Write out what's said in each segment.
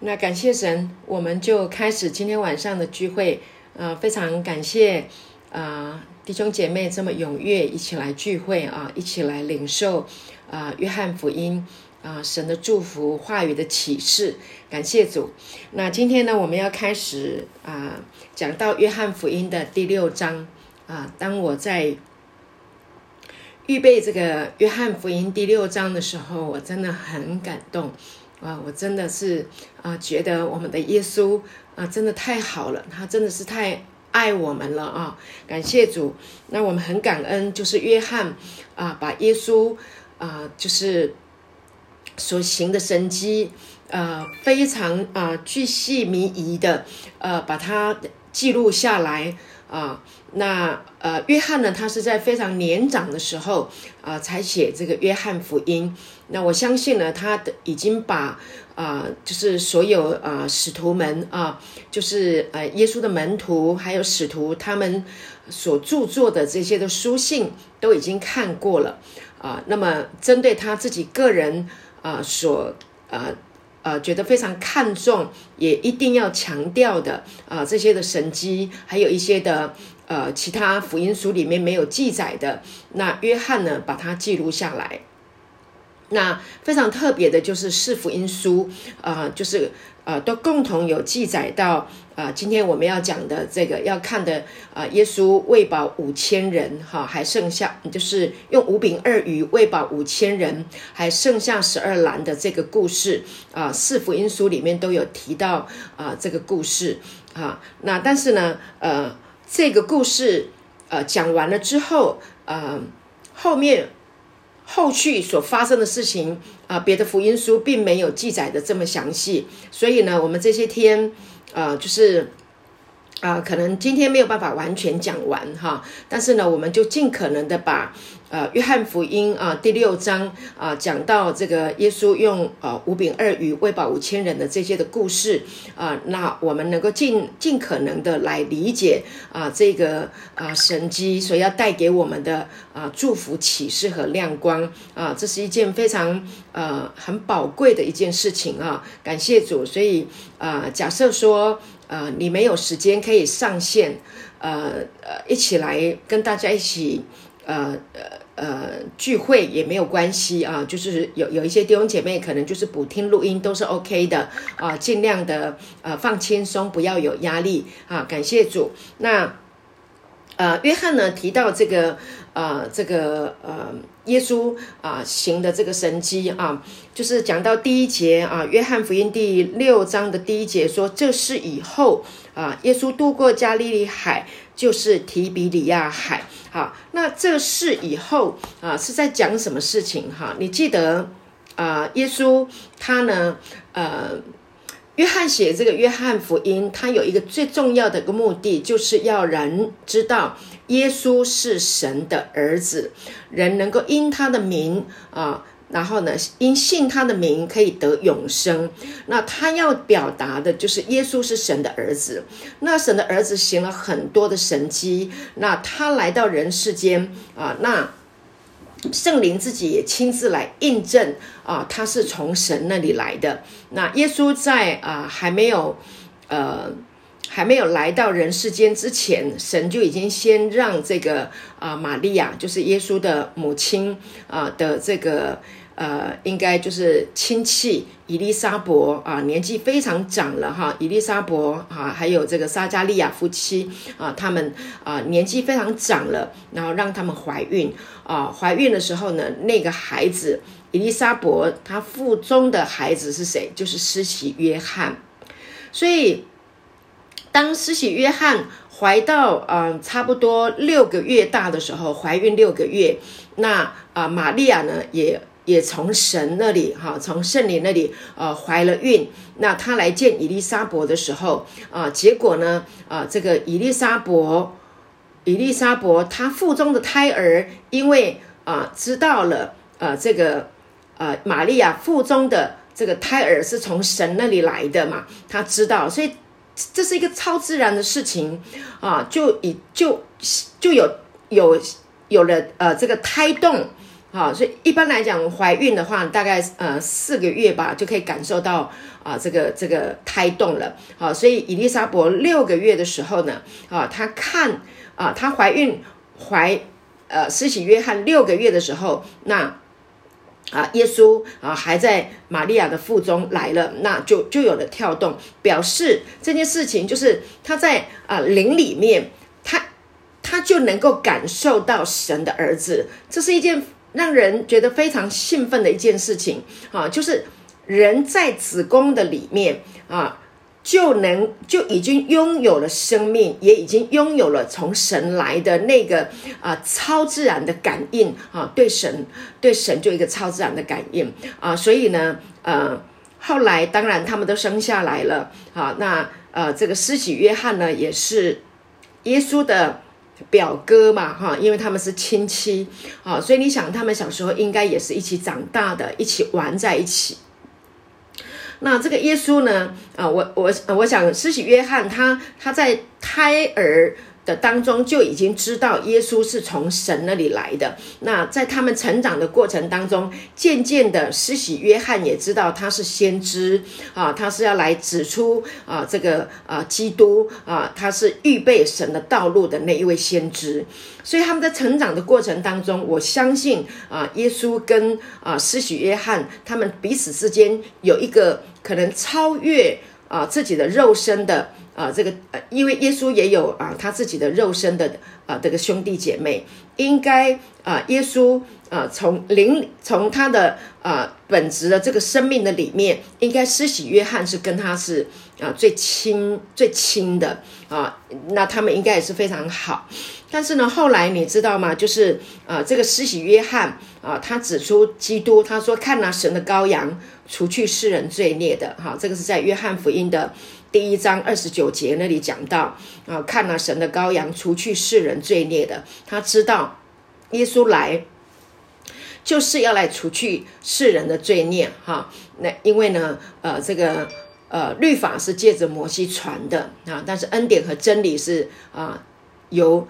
那感谢神，我们就开始今天晚上的聚会。呃，非常感谢啊弟兄姐妹这么踊跃一起来聚会啊，一起来领受啊约翰福音啊神的祝福话语的启示。感谢主。那今天呢，我们要开始啊讲到约翰福音的第六章啊。当我在预备这个约翰福音第六章的时候，我真的很感动啊！我真的是啊，觉得我们的耶稣啊，真的太好了，他真的是太爱我们了啊！感谢主，那我们很感恩，就是约翰啊，把耶稣啊，就是所行的神迹，呃，非常啊，巨细靡遗的呃，把它记录下来。啊，那呃，约翰呢？他是在非常年长的时候啊，才写这个约翰福音。那我相信呢，他的已经把啊，就是所有啊使徒们啊，就是呃耶稣的门徒还有使徒他们所著作的这些的书信都已经看过了啊。那么针对他自己个人啊，所呃。呃，觉得非常看重，也一定要强调的啊，这些的神迹，还有一些的呃，其他福音书里面没有记载的，那约翰呢，把它记录下来。那非常特别的就是四福音书啊，就是呃，都共同有记载到啊，今天我们要讲的这个要看的啊，耶稣喂饱五千人哈，还剩下就是用五饼二鱼喂饱五千人，还剩下十二篮的这个故事啊，四福音书里面都有提到啊这个故事啊，那但是呢，呃，这个故事呃讲完了之后，呃，后面。后续所发生的事情啊，别的福音书并没有记载的这么详细，所以呢，我们这些天，呃，就是啊，可能今天没有办法完全讲完哈，但是呢，我们就尽可能的把。呃，约翰福音啊，第六章啊，讲到这个耶稣用呃五饼二鱼喂饱五千人的这些的故事啊，那我们能够尽尽可能的来理解啊，这个啊神机所要带给我们的啊祝福启示和亮光啊，这是一件非常呃很宝贵的一件事情啊，感谢主。所以啊，假设说呃你没有时间可以上线，呃呃一起来跟大家一起。呃呃呃，聚会也没有关系啊，就是有有一些弟兄姐妹可能就是补听录音都是 OK 的啊，尽量的呃放轻松，不要有压力啊，感谢主。那呃，约翰呢提到这个呃这个呃耶稣啊行的这个神迹啊，就是讲到第一节啊，约翰福音第六章的第一节说，这是以后啊，耶稣渡过加利利海。就是提比里亚海，好，那这是以后啊是在讲什么事情哈？你记得啊，耶稣他呢，呃，约翰写这个约翰福音，他有一个最重要的一个目的，就是要人知道耶稣是神的儿子，人能够因他的名啊。然后呢，因信他的名可以得永生。那他要表达的就是耶稣是神的儿子。那神的儿子行了很多的神迹。那他来到人世间啊，那圣灵自己也亲自来印证啊，他是从神那里来的。那耶稣在啊还没有呃。还没有来到人世间之前，神就已经先让这个啊，玛利亚就是耶稣的母亲啊的这个呃，应该就是亲戚伊丽莎伯啊，年纪非常长了哈。伊丽莎伯啊，还有这个撒加利亚夫妻啊，他们啊年纪非常长了，然后让他们怀孕啊。怀孕的时候呢，那个孩子伊丽莎伯她腹中的孩子是谁？就是施洗约翰，所以。当施洗约翰怀到嗯差不多六个月大的时候，怀孕六个月，那啊玛利亚呢也也从神那里哈，从圣灵那里呃怀了孕。那她来见伊丽莎伯的时候啊，结果呢啊这个伊丽莎伯伊丽莎伯她腹中的胎儿，因为啊知道了呃这个呃玛利亚腹中的这个胎儿是从神那里来的嘛，她知道，所以。这是一个超自然的事情啊，就以就就有有有了呃这个胎动好，所以一般来讲，怀孕的话，大概呃四个月吧，就可以感受到啊这个这个胎动了。好，所以伊丽莎伯六个月的时候呢，啊，她看啊，她怀孕怀呃施洗约翰六个月的时候，那。啊，耶稣啊还在玛利亚的腹中来了，那就就有了跳动，表示这件事情就是他在啊灵里面，他他就能够感受到神的儿子，这是一件让人觉得非常兴奋的一件事情啊，就是人在子宫的里面啊。就能就已经拥有了生命，也已经拥有了从神来的那个啊超自然的感应啊，对神对神就一个超自然的感应啊，所以呢，呃，后来当然他们都生下来了啊，那呃这个施洗约翰呢也是耶稣的表哥嘛哈，因为他们是亲戚啊，所以你想他们小时候应该也是一起长大的，一起玩在一起。那这个耶稣呢？啊，我我我想，施洗约翰他他在胎儿。的当中就已经知道耶稣是从神那里来的。那在他们成长的过程当中，渐渐的，施洗约翰也知道他是先知啊，他是要来指出啊这个啊基督啊，他是预备神的道路的那一位先知。所以他们在成长的过程当中，我相信啊，耶稣跟啊施洗约翰他们彼此之间有一个可能超越啊自己的肉身的。啊，这个呃，因为耶稣也有啊，他自己的肉身的啊，这个兄弟姐妹，应该啊，耶稣啊，从灵从他的啊本质的这个生命的里面，应该施洗约翰是跟他是啊最亲最亲的啊，那他们应该也是非常好。但是呢，后来你知道吗？就是啊，这个施洗约翰啊，他指出基督，他说看那神的羔羊，除去世人罪孽的，哈，这个是在约翰福音的。第一章二十九节那里讲到啊，看了神的羔羊，除去世人罪孽的，他知道耶稣来就是要来除去世人的罪孽哈。那因为呢，呃，这个呃律法是借着摩西传的啊，但是恩典和真理是啊由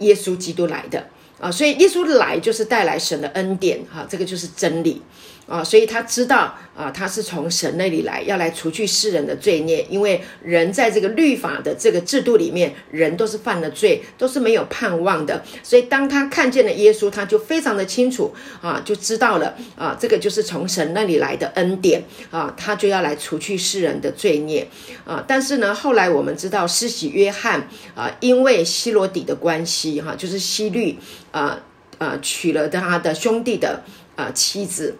耶稣基督来的啊，所以耶稣来就是带来神的恩典哈，这个就是真理。啊，所以他知道啊，他是从神那里来，要来除去世人的罪孽。因为人在这个律法的这个制度里面，人都是犯了罪，都是没有盼望的。所以当他看见了耶稣，他就非常的清楚啊，就知道了啊，这个就是从神那里来的恩典啊，他就要来除去世人的罪孽啊。但是呢，后来我们知道施洗约翰啊，因为希罗底的关系哈，就是希律啊啊娶了他的兄弟的啊妻子。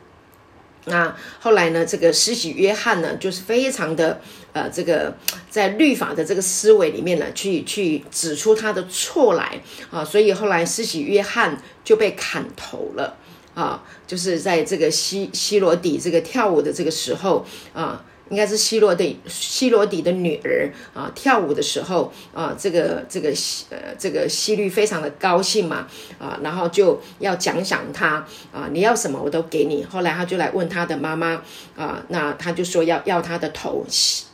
那后来呢？这个施洗约翰呢，就是非常的呃，这个在律法的这个思维里面呢，去去指出他的错来啊，所以后来施洗约翰就被砍头了啊，就是在这个西西罗底这个跳舞的这个时候啊。应该是希罗的希罗底的女儿啊，跳舞的时候啊，这个这个西呃这个希律非常的高兴嘛啊，然后就要奖赏他啊，你要什么我都给你。后来他就来问他的妈妈啊，那他就说要要他的头，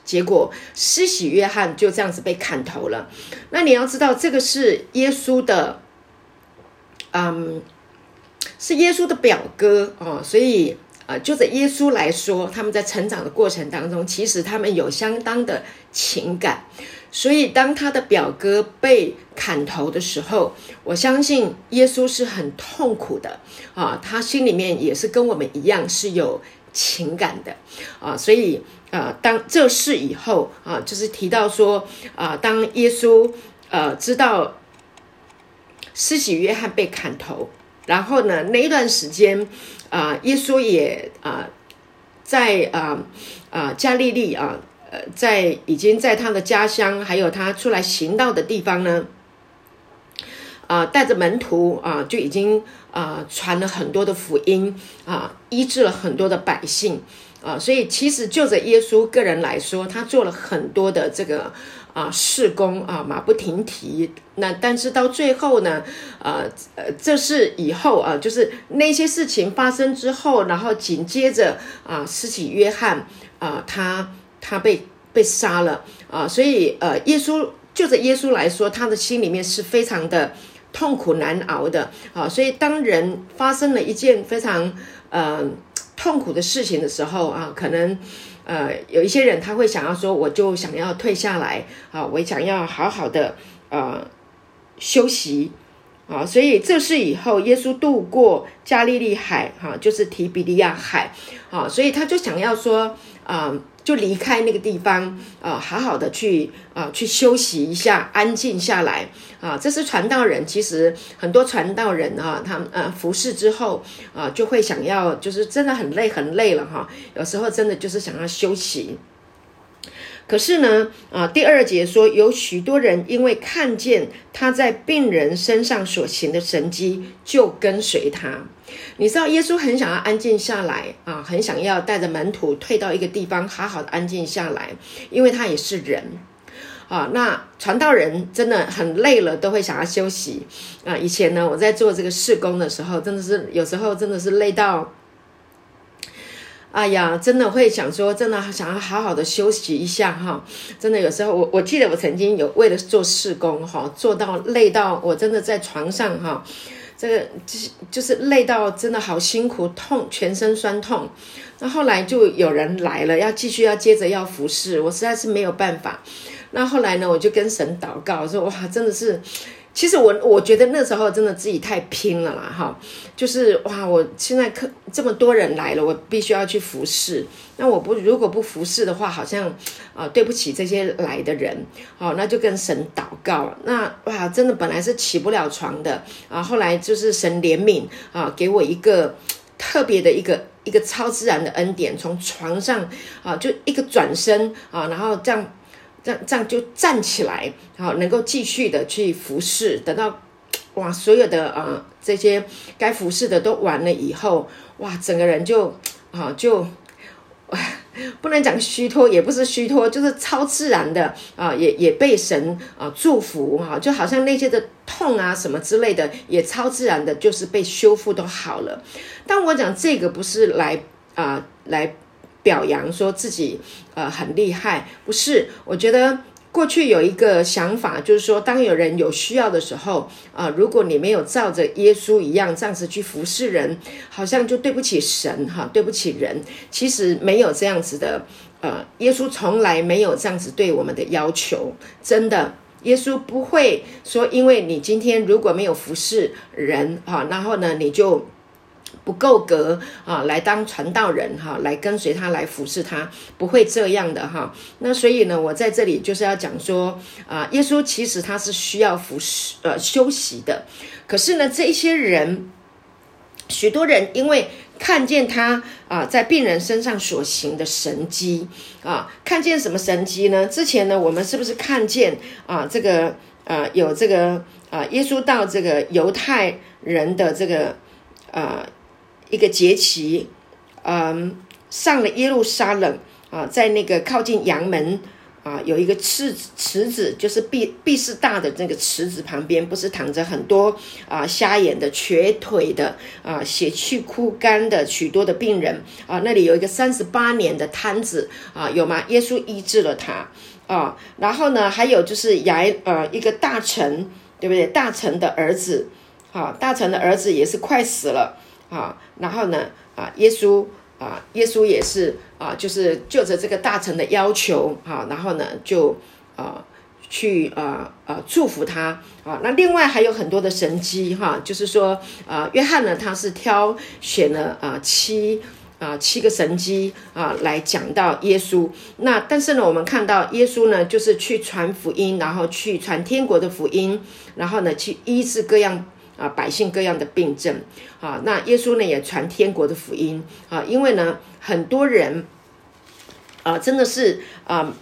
结果施洗约翰就这样子被砍头了。那你要知道，这个是耶稣的，嗯，是耶稣的表哥哦，所以。就着耶稣来说，他们在成长的过程当中，其实他们有相当的情感。所以，当他的表哥被砍头的时候，我相信耶稣是很痛苦的啊，他心里面也是跟我们一样是有情感的啊。所以，呃，当这事以后啊，就是提到说啊，当耶稣呃知道施洗约翰被砍头，然后呢，那一段时间。啊，耶稣也啊，在啊啊加利利啊，呃，在已经在他的家乡，还有他出来行道的地方呢，啊，带着门徒啊，就已经啊传了很多的福音啊，医治了很多的百姓啊，所以其实就着耶稣个人来说，他做了很多的这个。啊，事工啊，马不停蹄。那但是到最后呢，呃呃，这是以后啊，就是那些事情发生之后，然后紧接着啊，施洗约翰啊，他他被被杀了啊，所以呃，耶稣就着耶稣来说，他的心里面是非常的痛苦难熬的啊。所以当人发生了一件非常呃痛苦的事情的时候啊，可能呃有一些人他会想要说，我就想要退下来啊，我想要好好的呃休息。啊，所以这是以后耶稣渡过加利利海，哈，就是提比利亚海，啊，所以他就想要说，啊，就离开那个地方，啊，好好的去，啊，去休息一下，安静下来，啊，这是传道人，其实很多传道人啊，他呃服侍之后，啊，就会想要，就是真的很累很累了哈，有时候真的就是想要休息。可是呢，啊，第二节说有许多人因为看见他在病人身上所行的神迹，就跟随他。你知道，耶稣很想要安静下来啊，很想要带着门徒退到一个地方，好好的安静下来，因为他也是人啊。那传道人真的很累了，都会想要休息啊。以前呢，我在做这个事工的时候，真的是有时候真的是累到。哎呀，真的会想说，真的想要好好的休息一下哈。真的有时候，我我记得我曾经有为了做事工哈，做到累到我真的在床上哈，这个就是就是累到真的好辛苦，痛全身酸痛。那后来就有人来了，要继续要接着要服侍，我实在是没有办法。那后来呢，我就跟神祷告说，哇，真的是。其实我我觉得那时候真的自己太拼了啦，哈，就是哇，我现在客这么多人来了，我必须要去服侍。那我不如果不服侍的话，好像啊对不起这些来的人，好，那就跟神祷告。那哇，真的本来是起不了床的啊，后来就是神怜悯啊，给我一个特别的一个一个超自然的恩典，从床上啊就一个转身啊，然后这样。这样这样就站起来，好，能够继续的去服侍，等到 哇，所有的啊这些该服侍的都完了以后，哇，整个人就 啊就 不能讲虚脱，也不是虚脱，就是超自然的啊，也也被神啊祝福哈，就好像那些的痛啊什么之类的，也超自然的，就是被修复都好了。但我讲这个不是来啊来。表扬说自己呃很厉害，不是？我觉得过去有一个想法，就是说，当有人有需要的时候啊，如果你没有照着耶稣一样这样子去服侍人，好像就对不起神哈，对不起人。其实没有这样子的，呃，耶稣从来没有这样子对我们的要求，真的，耶稣不会说，因为你今天如果没有服侍人哈，然后呢，你就。不够格啊，来当传道人哈，来跟随他，来服侍他，不会这样的哈。那所以呢，我在这里就是要讲说啊，耶稣其实他是需要服侍呃休息的。可是呢，这些人，许多人因为看见他啊，在病人身上所行的神迹啊，看见什么神迹呢？之前呢，我们是不是看见啊，这个呃有这个啊，耶稣到这个犹太人的这个呃。一个节期，嗯，上了耶路撒冷啊，在那个靠近阳门啊，有一个池池子，就是毕毕士大的那个池子旁边，不是躺着很多啊瞎眼的、瘸腿的啊、血气枯干的许多的病人啊，那里有一个三十八年的瘫子啊，有吗？耶稣医治了他啊，然后呢，还有就是雅呃一个大臣，对不对？大臣的儿子，啊，大臣的儿子也是快死了。啊，然后呢，啊，耶稣啊，耶稣也是啊，就是就着这个大臣的要求，哈，然后呢，就啊，去啊啊祝福他啊。那另外还有很多的神迹，哈，就是说啊，约翰呢，他是挑选了啊七啊七个神迹啊来讲到耶稣。那但是呢，我们看到耶稣呢，就是去传福音，然后去传天国的福音，然后呢，去医治各样。啊，百姓各样的病症，啊，那耶稣呢也传天国的福音，啊，因为呢很多人，啊，真的是啊。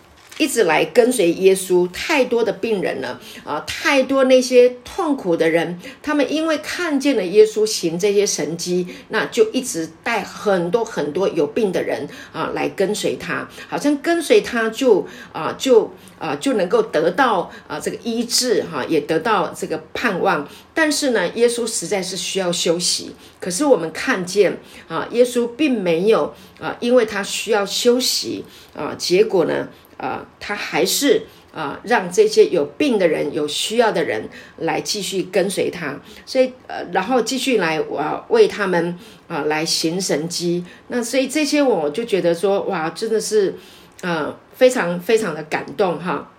一直来跟随耶稣，太多的病人了啊！太多那些痛苦的人，他们因为看见了耶稣行这些神迹，那就一直带很多很多有病的人啊来跟随他，好像跟随他就啊就啊就能够得到啊这个医治哈，也得到这个盼望。但是呢，耶稣实在是需要休息。可是我们看见啊，耶稣并没有啊，因为他需要休息啊，结果呢，啊，他还是啊，让这些有病的人、有需要的人来继续跟随他，所以呃，然后继续来啊，为他们啊来行神迹。那所以这些我就觉得说，哇，真的是啊，非常非常的感动哈。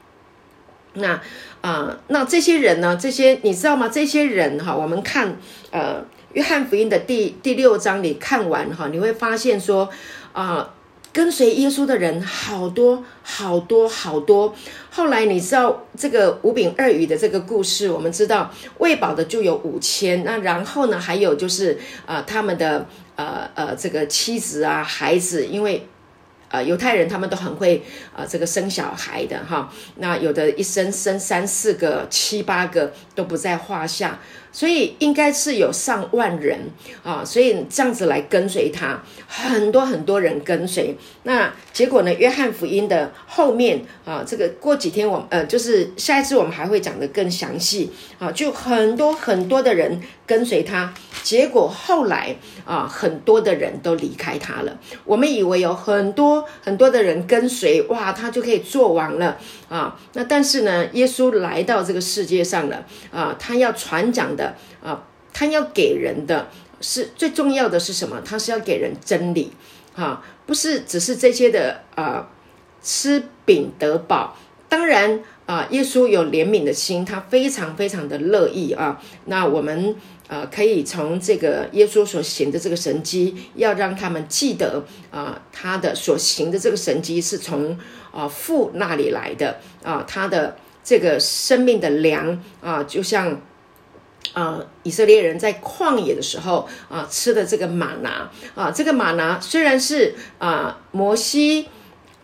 那啊，那这些人呢？这些你知道吗？这些人哈，我们看呃，约翰福音的第第六章，你看完哈，你会发现说啊，跟随耶稣的人好多好多好多。后来你知道这个五饼二鱼的这个故事，我们知道喂饱的就有五千。那然后呢，还有就是啊，他们的呃呃这个妻子啊孩子，因为。呃，犹太人他们都很会呃这个生小孩的哈，那有的一生生三四个、七八个都不在话下。所以应该是有上万人啊，所以这样子来跟随他，很多很多人跟随。那结果呢？约翰福音的后面啊，这个过几天我呃，就是下一次我们还会讲的更详细啊，就很多很多的人跟随他。结果后来啊，很多的人都离开他了。我们以为有很多很多的人跟随，哇，他就可以做王了啊。那但是呢，耶稣来到这个世界上了啊，他要传讲的。的啊，他要给人的是最重要的是什么？他是要给人真理啊，不是只是这些的啊，吃饼得饱。当然啊，耶稣有怜悯的心，他非常非常的乐意啊。那我们啊，可以从这个耶稣所行的这个神迹，要让他们记得啊，他的所行的这个神迹是从啊父那里来的啊，他的这个生命的粮啊，就像。啊，以色列人在旷野的时候啊，吃的这个玛拿啊，这个玛拿虽然是啊摩西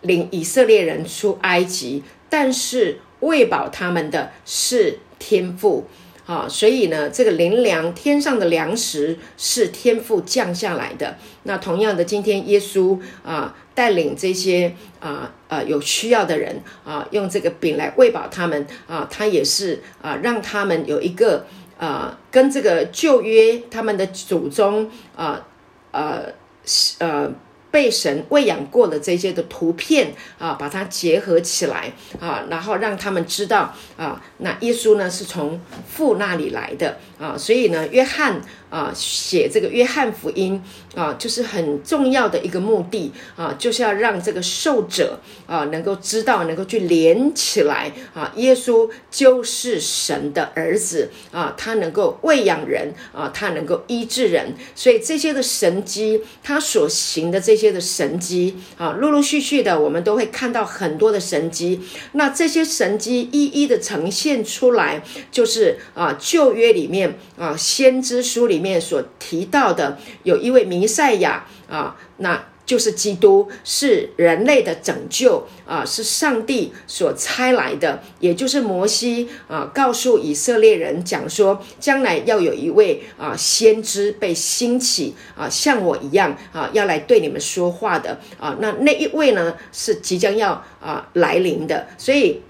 领以色列人出埃及，但是喂饱他们的是天父啊，所以呢，这个灵粮天上的粮食是天父降下来的。那同样的，今天耶稣啊带领这些啊啊有需要的人啊，用这个饼来喂饱他们啊，他也是啊让他们有一个。啊，跟这个旧约他们的祖宗啊，呃，呃。被神喂养过的这些的图片啊，把它结合起来啊，然后让他们知道啊，那耶稣呢是从父那里来的啊，所以呢，约翰啊写这个约翰福音啊，就是很重要的一个目的啊，就是要让这个受者啊能够知道，能够去连起来啊，耶稣就是神的儿子啊，他能够喂养人啊，他能够医治人，所以这些的神机，他所行的这些。的神迹啊，陆陆续续的，我们都会看到很多的神迹。那这些神迹一一的呈现出来，就是啊，旧约里面啊，先知书里面所提到的，有一位弥赛亚啊，那。就是基督是人类的拯救啊，是上帝所差来的，也就是摩西啊，告诉以色列人讲说，将来要有一位啊先知被兴起啊，像我一样啊，要来对你们说话的啊。那那一位呢，是即将要啊来临的，所以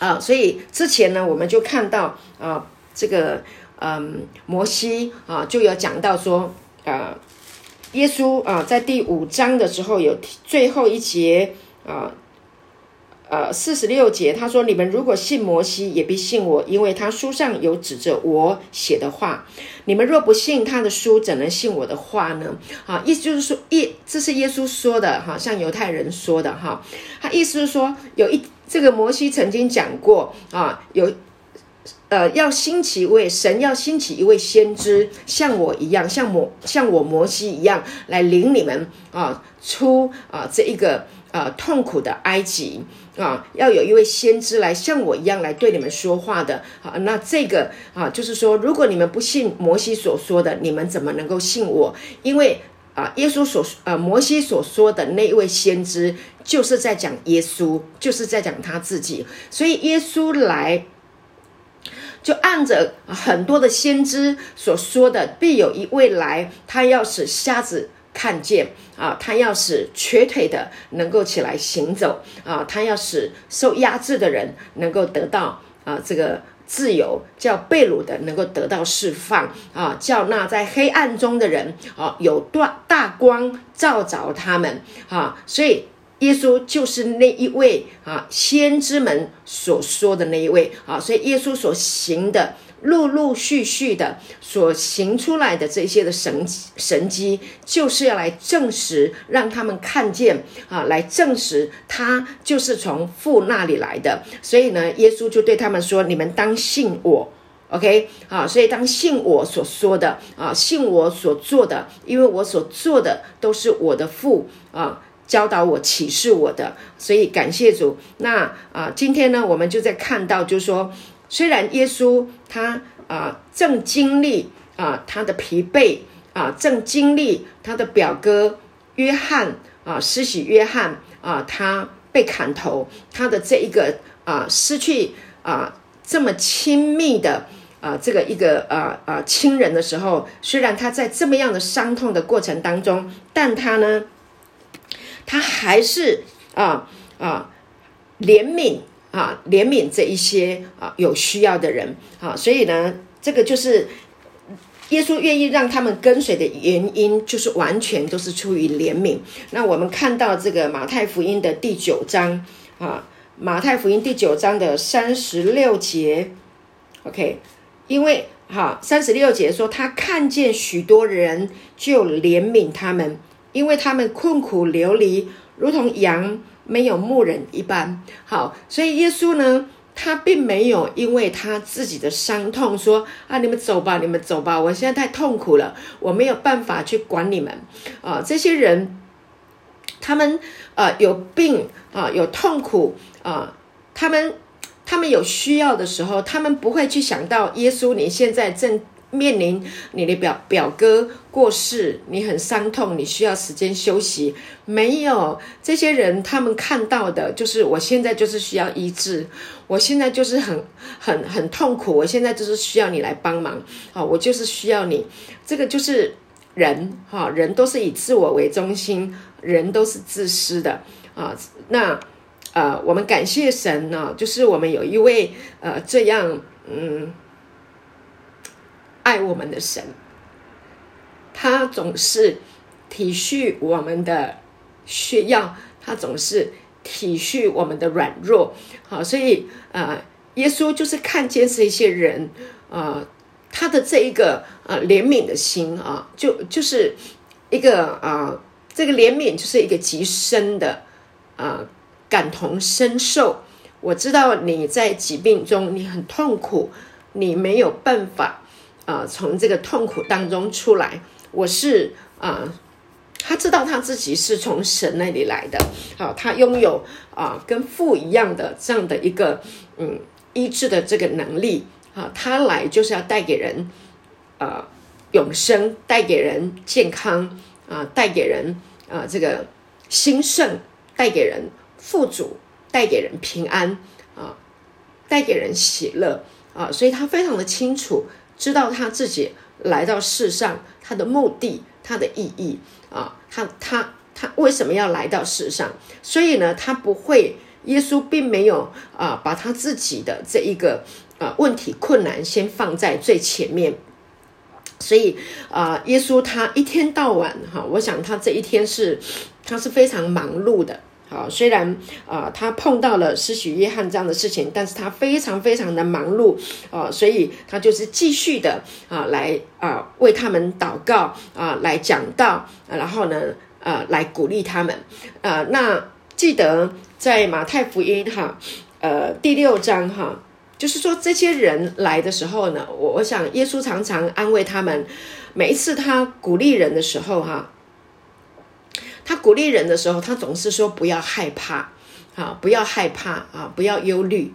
啊，所以之前呢，我们就看到啊，这个嗯，摩西啊，就有讲到说啊。耶稣啊，在第五章的时候有最后一节啊，呃，四十六节，他说：“你们如果信摩西，也必信我，因为他书上有指着我写的话。你们若不信他的书，怎能信我的话呢？”啊，意思就是说，耶，这是耶稣说的哈，像犹太人说的哈。他意思是说，有一这个摩西曾经讲过啊，有。呃，要兴起一位神，要兴起一位先知，像我一样，像摩像我摩西一样，来领你们啊出啊这一个呃痛苦的埃及啊，要有一位先知来像我一样来对你们说话的啊。那这个啊，就是说，如果你们不信摩西所说的，你们怎么能够信我？因为啊，耶稣所呃摩西所说的那一位先知，就是在讲耶稣，就是在讲他自己，所以耶稣来。就按着很多的先知所说的，必有一位来，他要使瞎子看见啊，他要使瘸腿的能够起来行走啊，他要使受压制的人能够得到啊这个自由，叫被掳的能够得到释放啊，叫那在黑暗中的人啊有大大光照着他们啊，所以耶稣就是那一位啊，先知们所说的那一位啊，所以耶稣所行的。陆陆续续的所行出来的这些的神神迹，就是要来证实，让他们看见啊，来证实他就是从父那里来的。所以呢，耶稣就对他们说：“你们当信我，OK 啊？所以当信我所说的啊，信我所做的，因为我所做的都是我的父啊教导我启示我的。所以感谢主。那啊，今天呢，我们就在看到，就是说。虽然耶稣他啊正经历啊他的疲惫啊正经历他的表哥约翰啊施洗约翰啊他被砍头他的这一个啊失去啊这么亲密的啊这个一个啊啊亲人的时候，虽然他在这么样的伤痛的过程当中，但他呢他还是啊啊怜悯。啊，怜悯这一些啊有需要的人啊，所以呢，这个就是耶稣愿意让他们跟随的原因，就是完全都是出于怜悯。那我们看到这个马太福音的第九章啊，马太福音第九章的三十六节，OK，因为哈三十六节说他看见许多人就怜悯他们，因为他们困苦流离，如同羊。没有牧人一般好，所以耶稣呢，他并没有因为他自己的伤痛说啊，你们走吧，你们走吧，我现在太痛苦了，我没有办法去管你们啊。这些人，他们呃有病啊，有痛苦啊，他们他们有需要的时候，他们不会去想到耶稣，你现在正。面临你的表表哥过世，你很伤痛，你需要时间休息。没有这些人，他们看到的就是我现在就是需要医治，我现在就是很很很痛苦，我现在就是需要你来帮忙啊！我就是需要你，这个就是人哈，人都是以自我为中心，人都是自私的啊。那呃，我们感谢神呢，就是我们有一位呃这样嗯。爱我们的神，他总是体恤我们的需要，他总是体恤我们的软弱。好，所以啊，耶稣就是看见这些人啊，他的这一个呃怜悯的心啊，就就是一个啊，这个怜悯就是一个极深的啊感同身受。我知道你在疾病中，你很痛苦，你没有办法。啊，从这个痛苦当中出来，我是啊，他知道他自己是从神那里来的，好，他拥有啊跟父一样的这样的一个嗯医治的这个能力。啊，他来就是要带给人啊永生，带给人健康啊，带给人啊这个兴盛，带给人富足，带给人平安啊，带给人喜乐。啊，所以他非常的清楚。知道他自己来到世上，他的目的，他的意义啊，他他他为什么要来到世上？所以呢，他不会，耶稣并没有啊，把他自己的这一个啊问题困难先放在最前面。所以啊，耶稣他一天到晚哈，我想他这一天是他是非常忙碌的。好，虽然啊，他碰到了施洗约翰这样的事情，但是他非常非常的忙碌啊，所以他就是继续的啊，来啊为他们祷告啊，来讲道，然后呢，呃，来鼓励他们啊。那记得在马太福音哈，呃，第六章哈，就是说这些人来的时候呢，我我想耶稣常常安慰他们，每一次他鼓励人的时候哈。他鼓励人的时候，他总是说不要害怕，啊，不要害怕啊，不要忧虑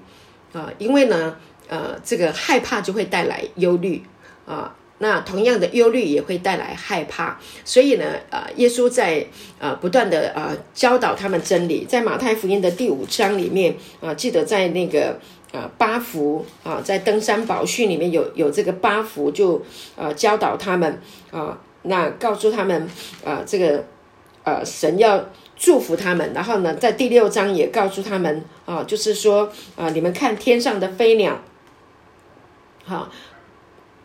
啊，因为呢，呃，这个害怕就会带来忧虑啊，那同样的忧虑也会带来害怕，所以呢，呃，耶稣在呃不断的呃教导他们真理，在马太福音的第五章里面啊，记得在那个呃八福啊，在登山宝训里面有有这个八福，就呃教导他们啊，那告诉他们啊这个。呃，神要祝福他们，然后呢，在第六章也告诉他们啊，就是说啊，你们看天上的飞鸟，好，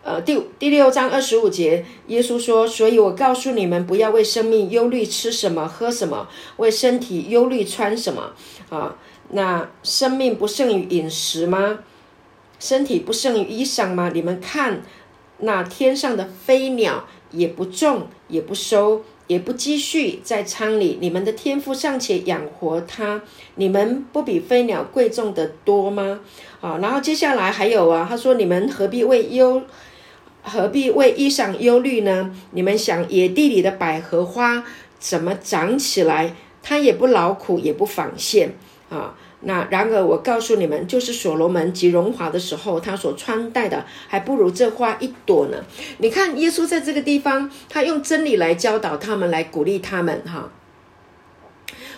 呃，第第六章二十五节，耶稣说：“所以我告诉你们，不要为生命忧虑吃什么喝什么，为身体忧虑穿什么啊？那生命不胜于饮食吗？身体不胜于衣裳吗？你们看，那天上的飞鸟也不种，也不收。”也不积蓄在仓里，你们的天赋尚且养活它，你们不比飞鸟贵重的多吗？啊，然后接下来还有啊，他说：你们何必为忧，何必为衣裳忧虑呢？你们想野地里的百合花怎么长起来？它也不劳苦，也不纺线啊。那然而，我告诉你们，就是所罗门极荣华的时候，他所穿戴的还不如这花一朵呢。你看，耶稣在这个地方，他用真理来教导他们，来鼓励他们。哈，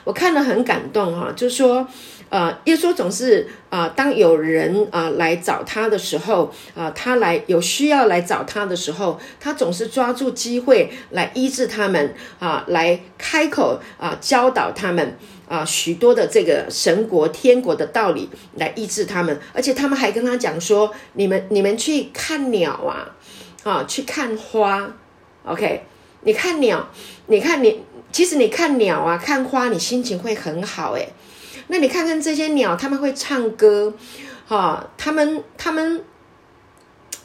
我看了很感动。哈，就说。呃，耶稣总是啊，当有人啊来找他的时候，啊，他来有需要来找他的时候，他总是抓住机会来医治他们啊，来开口啊教导他们啊许多的这个神国天国的道理来医治他们，而且他们还跟他讲说：你们你们去看鸟啊，啊去看花，OK？你看鸟，你看你其实你看鸟啊看花，你心情会很好诶。那你看看这些鸟，他们会唱歌，哈，他们他们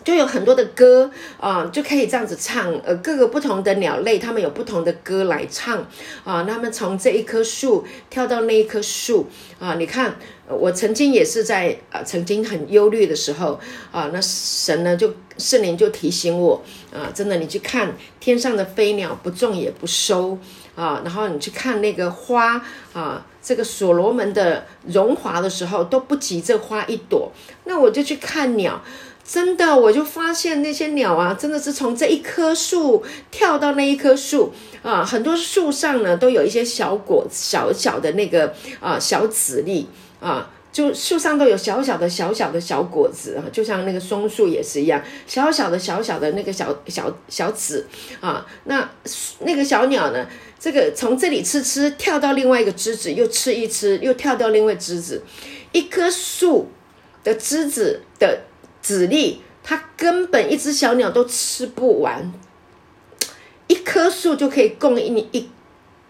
就有很多的歌啊，就可以这样子唱。呃，各个不同的鸟类，它们有不同的歌来唱啊。他们从这一棵树跳到那一棵树啊。你看，我曾经也是在啊，曾经很忧虑的时候啊，那神呢就圣灵就提醒我啊，真的，你去看天上的飞鸟，不种也不收啊，然后你去看那个花啊。这个所罗门的荣华的时候都不及这花一朵，那我就去看鸟，真的我就发现那些鸟啊，真的是从这一棵树跳到那一棵树啊，很多树上呢都有一些小果小小的那个啊小籽粒啊，就树上都有小小的小小的小果子啊，就像那个松树也是一样，小小的小小的那个小小小籽啊，那那个小鸟呢？这个从这里吃吃，跳到另外一个枝子，又吃一吃，又跳到另外枝子。一棵树的枝子的籽粒，它根本一只小鸟都吃不完。一棵树就可以供应你一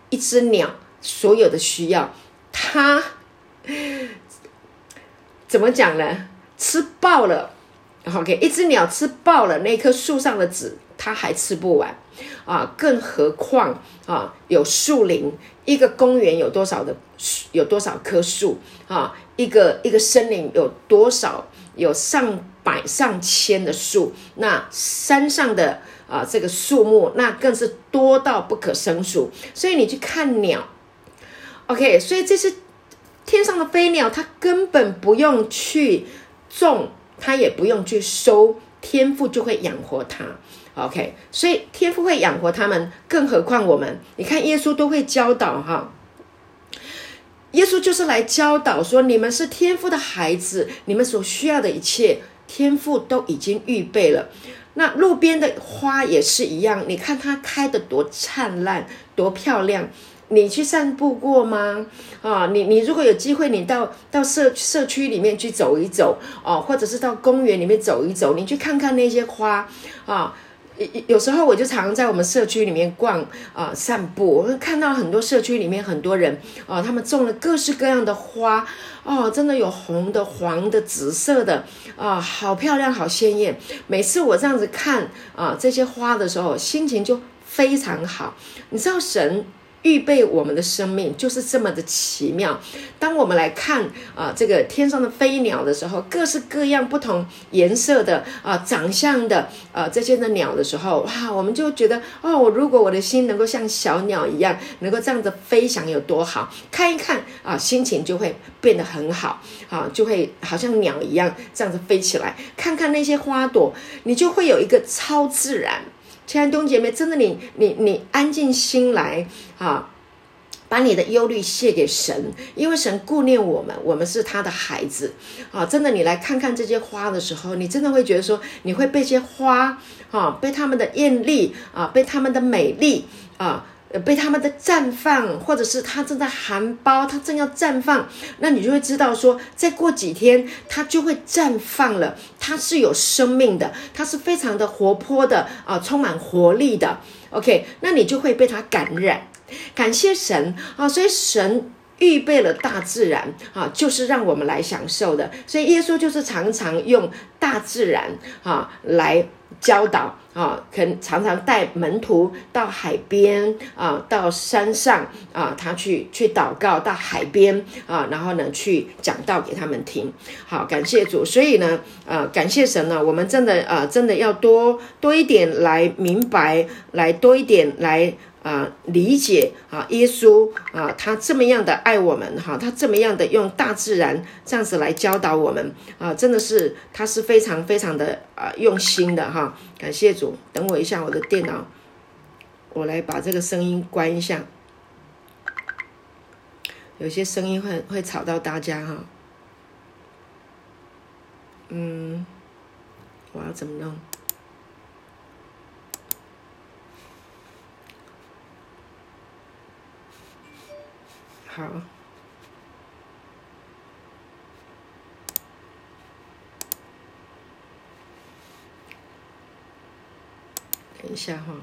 一只鸟所有的需要。它 怎么讲呢？吃爆了，OK，一只鸟吃爆了那棵树上的籽，它还吃不完。啊，更何况啊，有树林，一个公园有多少的树有多少棵树啊？一个一个森林有多少？有上百上千的树，那山上的啊，这个树木那更是多到不可胜数。所以你去看鸟，OK，所以这是天上的飞鸟，它根本不用去种，它也不用去收，天赋就会养活它。OK，所以天赋会养活他们，更何况我们？你看耶稣都会教导哈，耶稣就是来教导说，你们是天赋的孩子，你们所需要的一切，天赋都已经预备了。那路边的花也是一样，你看它开的多灿烂，多漂亮。你去散步过吗？啊，你你如果有机会，你到到社社区里面去走一走哦，或者是到公园里面走一走，你去看看那些花啊。有有时候我就常常在我们社区里面逛啊散步，我看到很多社区里面很多人啊，他们种了各式各样的花哦，真的有红的、黄的、紫色的啊，好漂亮、好鲜艳。每次我这样子看啊这些花的时候，心情就非常好。你知道神。预备我们的生命就是这么的奇妙。当我们来看啊，这个天上的飞鸟的时候，各式各样不同颜色的啊，长相的啊，这些的鸟的时候，哇，我们就觉得哦，如果我的心能够像小鸟一样，能够这样子飞翔，有多好！看一看啊，心情就会变得很好啊，就会好像鸟一样这样子飞起来。看看那些花朵，你就会有一个超自然。亲爱的弟兄姐妹，真的，你你你安静心来啊，把你的忧虑卸给神，因为神顾念我们，我们是他的孩子啊！真的，你来看看这些花的时候，你真的会觉得说，你会被这些花啊，被他们的艳丽啊，被他们的美丽啊，被他们的绽放，或者是它正在含苞，它正要绽放，那你就会知道说，再过几天它就会绽放了。它是有生命的，它是非常的活泼的啊，充满活力的。OK，那你就会被它感染。感谢神啊，所以神预备了大自然啊，就是让我们来享受的。所以耶稣就是常常用大自然啊来。教导啊，可常常带门徒到海边啊，到山上啊，他去去祷告，到海边啊，然后呢去讲道给他们听。好，感谢主。所以呢，呃，感谢神呢，我们真的呃，真的要多多一点来明白，来多一点来。啊，理解啊，耶稣啊，他这么样的爱我们哈，他这么样的用大自然这样子来教导我们啊，真的是他是非常非常的啊用心的哈，感谢主。等我一下，我的电脑，我来把这个声音关一下，有些声音会会吵到大家哈。嗯，我要怎么弄？好，等一下哈。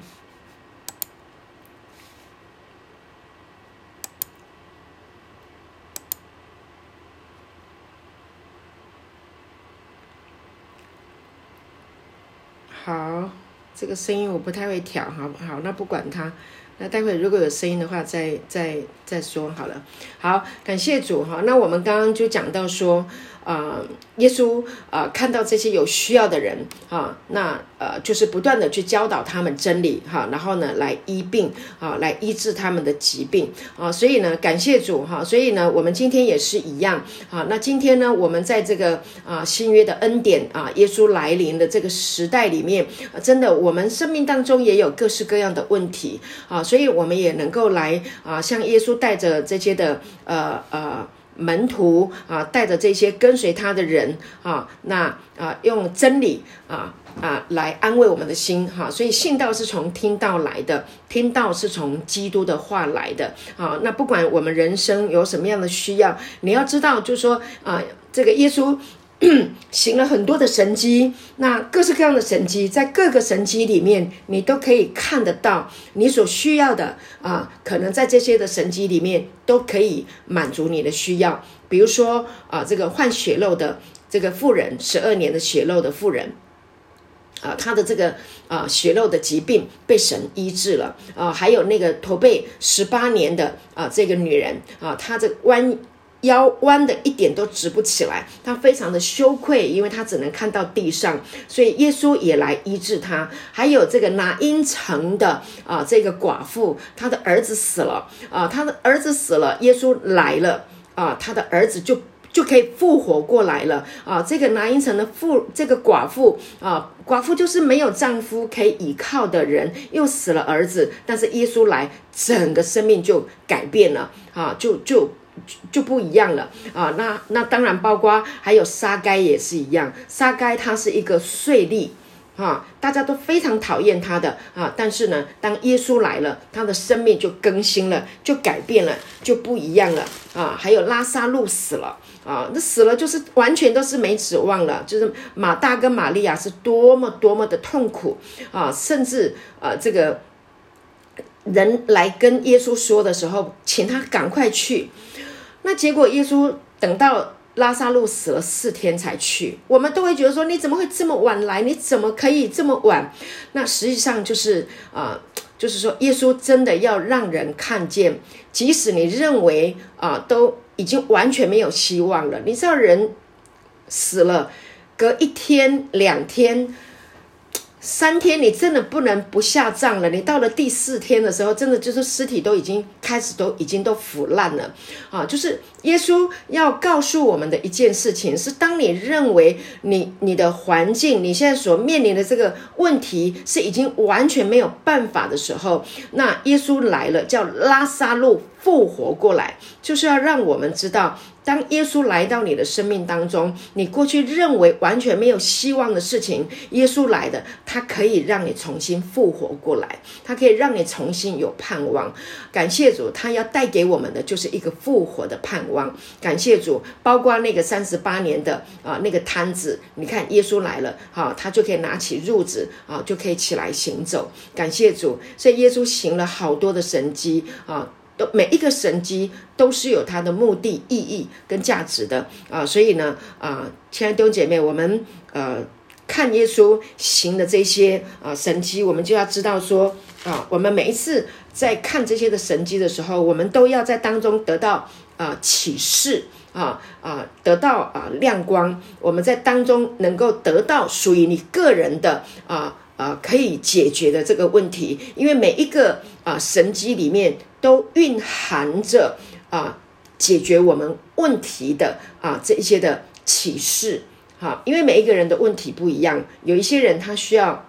好，这个声音我不太会调，好不好？那不管它。那待会如果有声音的话，再再再说好了。好，感谢主哈。那我们刚刚就讲到说。啊，耶稣啊，看到这些有需要的人啊，那呃，就是不断的去教导他们真理哈，然后呢，来医病啊，来医治他们的疾病啊。所以呢，感谢主哈。所以呢，我们今天也是一样啊。那今天呢，我们在这个啊新约的恩典啊，耶稣来临的这个时代里面，真的，我们生命当中也有各式各样的问题啊，所以我们也能够来啊，像耶稣带着这些的呃呃。门徒啊，带着这些跟随他的人啊，那啊，用真理啊啊来安慰我们的心哈。所以信道是从听到来的，听道是从基督的话来的啊。那不管我们人生有什么样的需要，你要知道，就是说啊，这个耶稣。行了很多的神迹，那各式各样的神迹，在各个神迹里面，你都可以看得到你所需要的啊，可能在这些的神迹里面都可以满足你的需要。比如说啊，这个患血肉的这个妇人，十二年的血肉的妇人，啊，她的这个啊血肉的疾病被神医治了啊，还有那个驼背十八年的啊这个女人啊，她的弯。腰弯的一点都直不起来，他非常的羞愧，因为他只能看到地上，所以耶稣也来医治他。还有这个拿因城的啊，这个寡妇，她的儿子死了啊，她的儿子死了，耶稣来了啊，他的儿子就就可以复活过来了啊。这个拿因城的妇，这个寡妇啊，寡妇就是没有丈夫可以依靠的人，又死了儿子，但是耶稣来，整个生命就改变了啊，就就。就不一样了啊！那那当然包括还有沙该也是一样，沙该他是一个税吏啊，大家都非常讨厌他的啊。但是呢，当耶稣来了，他的生命就更新了，就改变了，就不一样了啊！还有拉萨路死了啊，那死了就是完全都是没指望了，就是马大跟玛利亚是多么多么的痛苦啊！甚至啊，这个人来跟耶稣说的时候，请他赶快去。那结果，耶稣等到拉萨路死了四天才去，我们都会觉得说，你怎么会这么晚来？你怎么可以这么晚？那实际上就是啊，就是说，耶稣真的要让人看见，即使你认为啊，都已经完全没有希望了。你知道，人死了，隔一天、两天。三天，你真的不能不下葬了。你到了第四天的时候，真的就是尸体都已经开始都已经都腐烂了啊！就是耶稣要告诉我们的一件事情是：当你认为你你的环境，你现在所面临的这个问题是已经完全没有办法的时候，那耶稣来了，叫拉萨路复活过来，就是要让我们知道。当耶稣来到你的生命当中，你过去认为完全没有希望的事情，耶稣来的，他可以让你重新复活过来，他可以让你重新有盼望。感谢主，他要带给我们的就是一个复活的盼望。王感谢主，包括那个三十八年的啊那个瘫子，你看耶稣来了，好，他就可以拿起褥子啊，就可以起来行走。感谢主，所以耶稣行了好多的神迹啊。都每一个神迹都是有它的目的、意义跟价值的啊，所以呢啊，亲爱的弟兄姐妹，我们呃看耶稣行的这些啊神迹，我们就要知道说啊，我们每一次在看这些的神迹的时候，我们都要在当中得到啊启示啊啊，得到啊亮光，我们在当中能够得到属于你个人的啊啊可以解决的这个问题，因为每一个啊神机里面。都蕴含着啊，解决我们问题的啊这一些的启示，哈，因为每一个人的问题不一样，有一些人他需要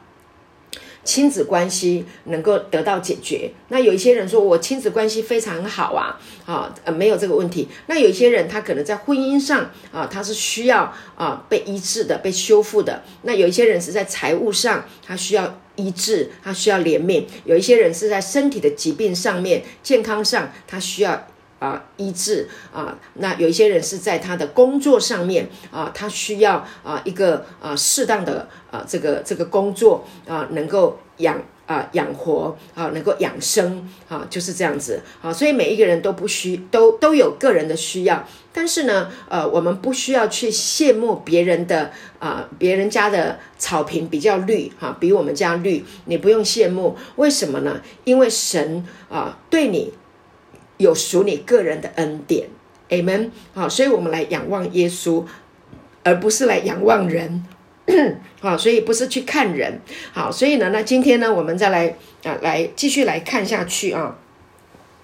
亲子关系能够得到解决，那有一些人说我亲子关系非常好啊，啊呃没有这个问题，那有一些人他可能在婚姻上啊他是需要啊被医治的、被修复的，那有一些人是在财务上他需要。医治，他需要怜悯；有一些人是在身体的疾病上面、健康上，他需要啊医治啊。那有一些人是在他的工作上面啊，他需要啊一个啊适当的啊这个这个工作啊，能够养。啊，养活啊，能够养生啊，就是这样子啊。所以每一个人都不需都都有个人的需要，但是呢，呃，我们不需要去羡慕别人的啊，别人家的草坪比较绿哈，比我们家绿，你不用羡慕。为什么呢？因为神啊，对你有属你个人的恩典，amen。好，所以我们来仰望耶稣，而不是来仰望人。好，所以不是去看人，好，所以呢，那今天呢，我们再来啊，来继续来看下去啊。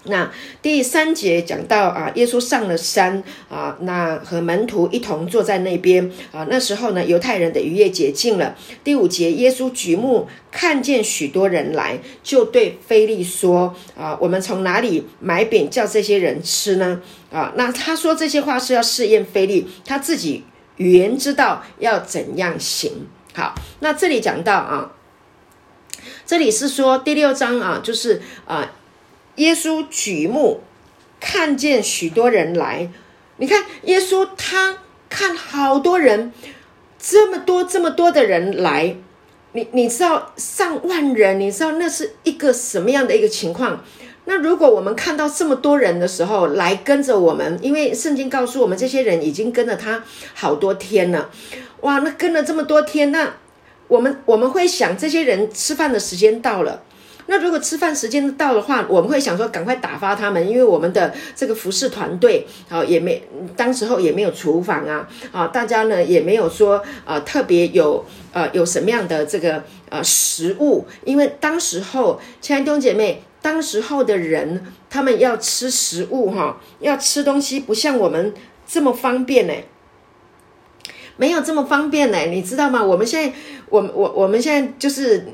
那第三节讲到啊，耶稣上了山啊，那和门徒一同坐在那边啊。那时候呢，犹太人的逾越节近了。第五节，耶稣举目看见许多人来，就对菲利说啊，我们从哪里买饼叫这些人吃呢？啊，那他说这些话是要试验菲利，他自己。原知道要怎样行好，那这里讲到啊，这里是说第六章啊，就是啊，耶稣举目看见许多人来，你看耶稣他看好多人，这么多这么多的人来，你你知道上万人，你知道那是一个什么样的一个情况？那如果我们看到这么多人的时候来跟着我们，因为圣经告诉我们，这些人已经跟了他好多天了，哇，那跟了这么多天，那我们我们会想，这些人吃饭的时间到了，那如果吃饭时间到的话，我们会想说，赶快打发他们，因为我们的这个服饰团队啊，也没当时候也没有厨房啊，啊，大家呢也没有说啊特别有呃有什么样的这个呃食物，因为当时候，亲爱的弟兄姐妹。当时候的人，他们要吃食物哈，要吃东西，不像我们这么方便呢，没有这么方便呢，你知道吗？我们现在。我我我们现在就是，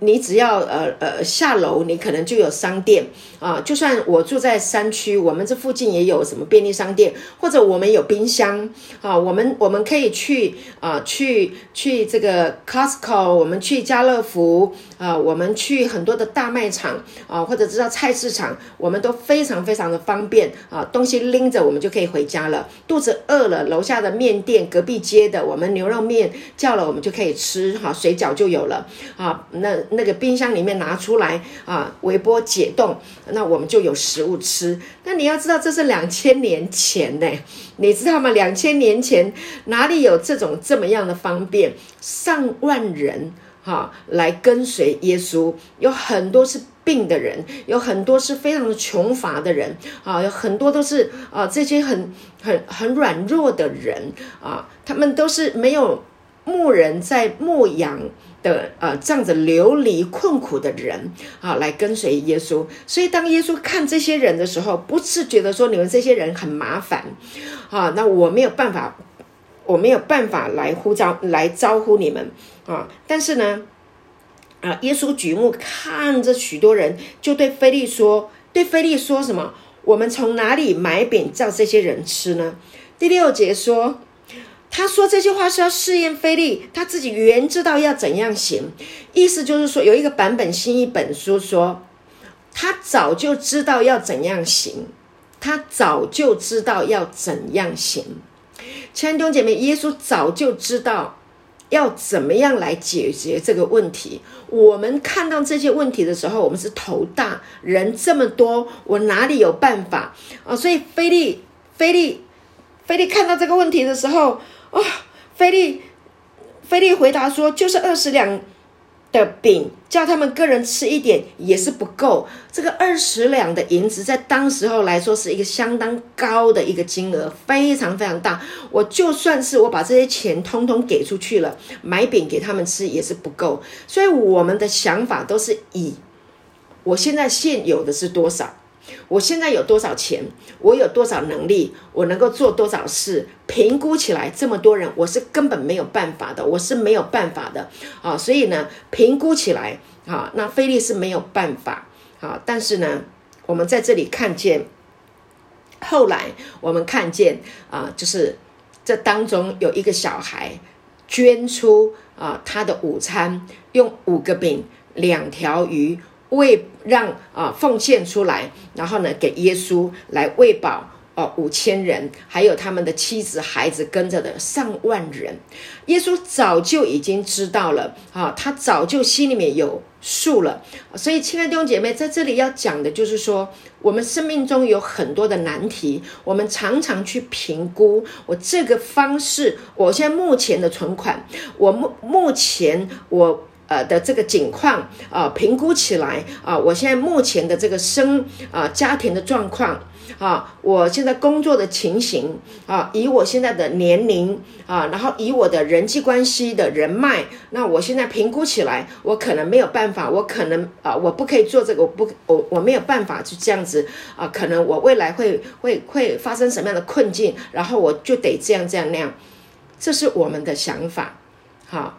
你只要呃呃下楼，你可能就有商店啊。就算我住在山区，我们这附近也有什么便利商店，或者我们有冰箱啊。我们我们可以去啊去去这个 Costco，我们去家乐福啊，我们去很多的大卖场啊，或者知道菜市场，我们都非常非常的方便啊。东西拎着我们就可以回家了。肚子饿了，楼下的面店，隔壁街我们牛肉面叫了，我们就可以吃。哈，水饺就有了啊！那那个冰箱里面拿出来啊，微波解冻，那我们就有食物吃。那你要知道，这是两千年前呢，你知道吗？两千年前哪里有这种这么样的方便？上万人哈来跟随耶稣，有很多是病的人，有很多是非常的穷乏的人啊，有很多都是啊这些很很很软弱的人啊，他们都是没有。牧人在牧羊的呃这样子流离困苦的人啊，来跟随耶稣。所以当耶稣看这些人的时候，不是觉得说你们这些人很麻烦啊，那我没有办法，我没有办法来呼召来招呼你们啊。但是呢，啊，耶稣举目看着许多人，就对菲利说：“对菲利说什么？我们从哪里买饼叫这些人吃呢？”第六节说。他说这句话是要试验菲利，他自己原知道要怎样行，意思就是说有一个版本新一本书说，他早就知道要怎样行，他早就知道要怎样行。亲爱的弟兄姐妹，耶稣早就知道要怎么样来解决这个问题。我们看到这些问题的时候，我们是头大，人这么多，我哪里有办法啊？所以菲利，菲利，菲利看到这个问题的时候。啊，菲利，菲利回答说：“就是二十两的饼，叫他们个人吃一点也是不够。这个二十两的银子，在当时候来说是一个相当高的一个金额，非常非常大。我就算是我把这些钱通通给出去了，买饼给他们吃也是不够。所以我们的想法都是以我现在现有的是多少。”我现在有多少钱？我有多少能力？我能够做多少事？评估起来，这么多人，我是根本没有办法的，我是没有办法的啊！所以呢，评估起来，啊，那菲利是没有办法啊。但是呢，我们在这里看见，后来我们看见啊，就是这当中有一个小孩捐出啊他的午餐，用五个饼、两条鱼。为让啊奉献出来，然后呢给耶稣来喂饱哦五千人，还有他们的妻子孩子跟着的上万人。耶稣早就已经知道了啊，他早就心里面有数了。所以，亲爱的弟兄姐妹，在这里要讲的就是说，我们生命中有很多的难题，我们常常去评估我这个方式，我现在目前的存款，我目目前我。呃的这个景况啊，评估起来啊，我现在目前的这个生啊家庭的状况啊，我现在工作的情形啊，以我现在的年龄啊，然后以我的人际关系的人脉，那我现在评估起来，我可能没有办法，我可能啊，我不可以做这个，我不，我我没有办法去这样子啊，可能我未来会会会发生什么样的困境，然后我就得这样这样那样，这是我们的想法，好，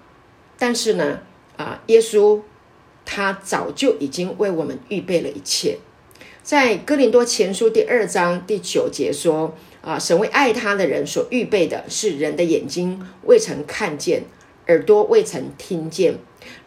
但是呢。啊，耶稣他早就已经为我们预备了一切，在哥林多前书第二章第九节说：啊，神为爱他的人所预备的是人的眼睛未曾看见，耳朵未曾听见，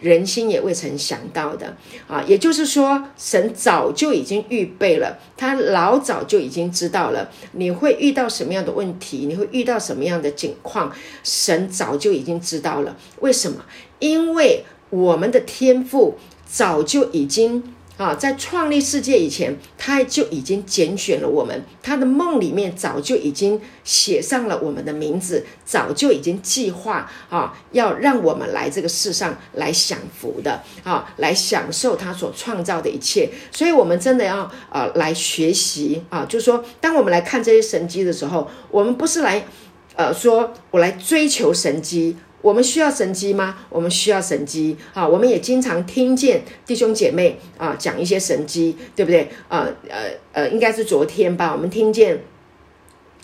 人心也未曾想到的。啊，也就是说，神早就已经预备了，他老早就已经知道了你会遇到什么样的问题，你会遇到什么样的境况，神早就已经知道了。为什么？因为我们的天赋早就已经啊，在创立世界以前，他就已经拣选了我们。他的梦里面早就已经写上了我们的名字，早就已经计划啊，要让我们来这个世上来享福的啊，来享受他所创造的一切。所以，我们真的要呃来学习啊，就是说，当我们来看这些神迹的时候，我们不是来呃说我来追求神迹。我们需要神机吗？我们需要神机啊！我们也经常听见弟兄姐妹啊讲一些神机，对不对？呃呃呃，应该是昨天吧，我们听见。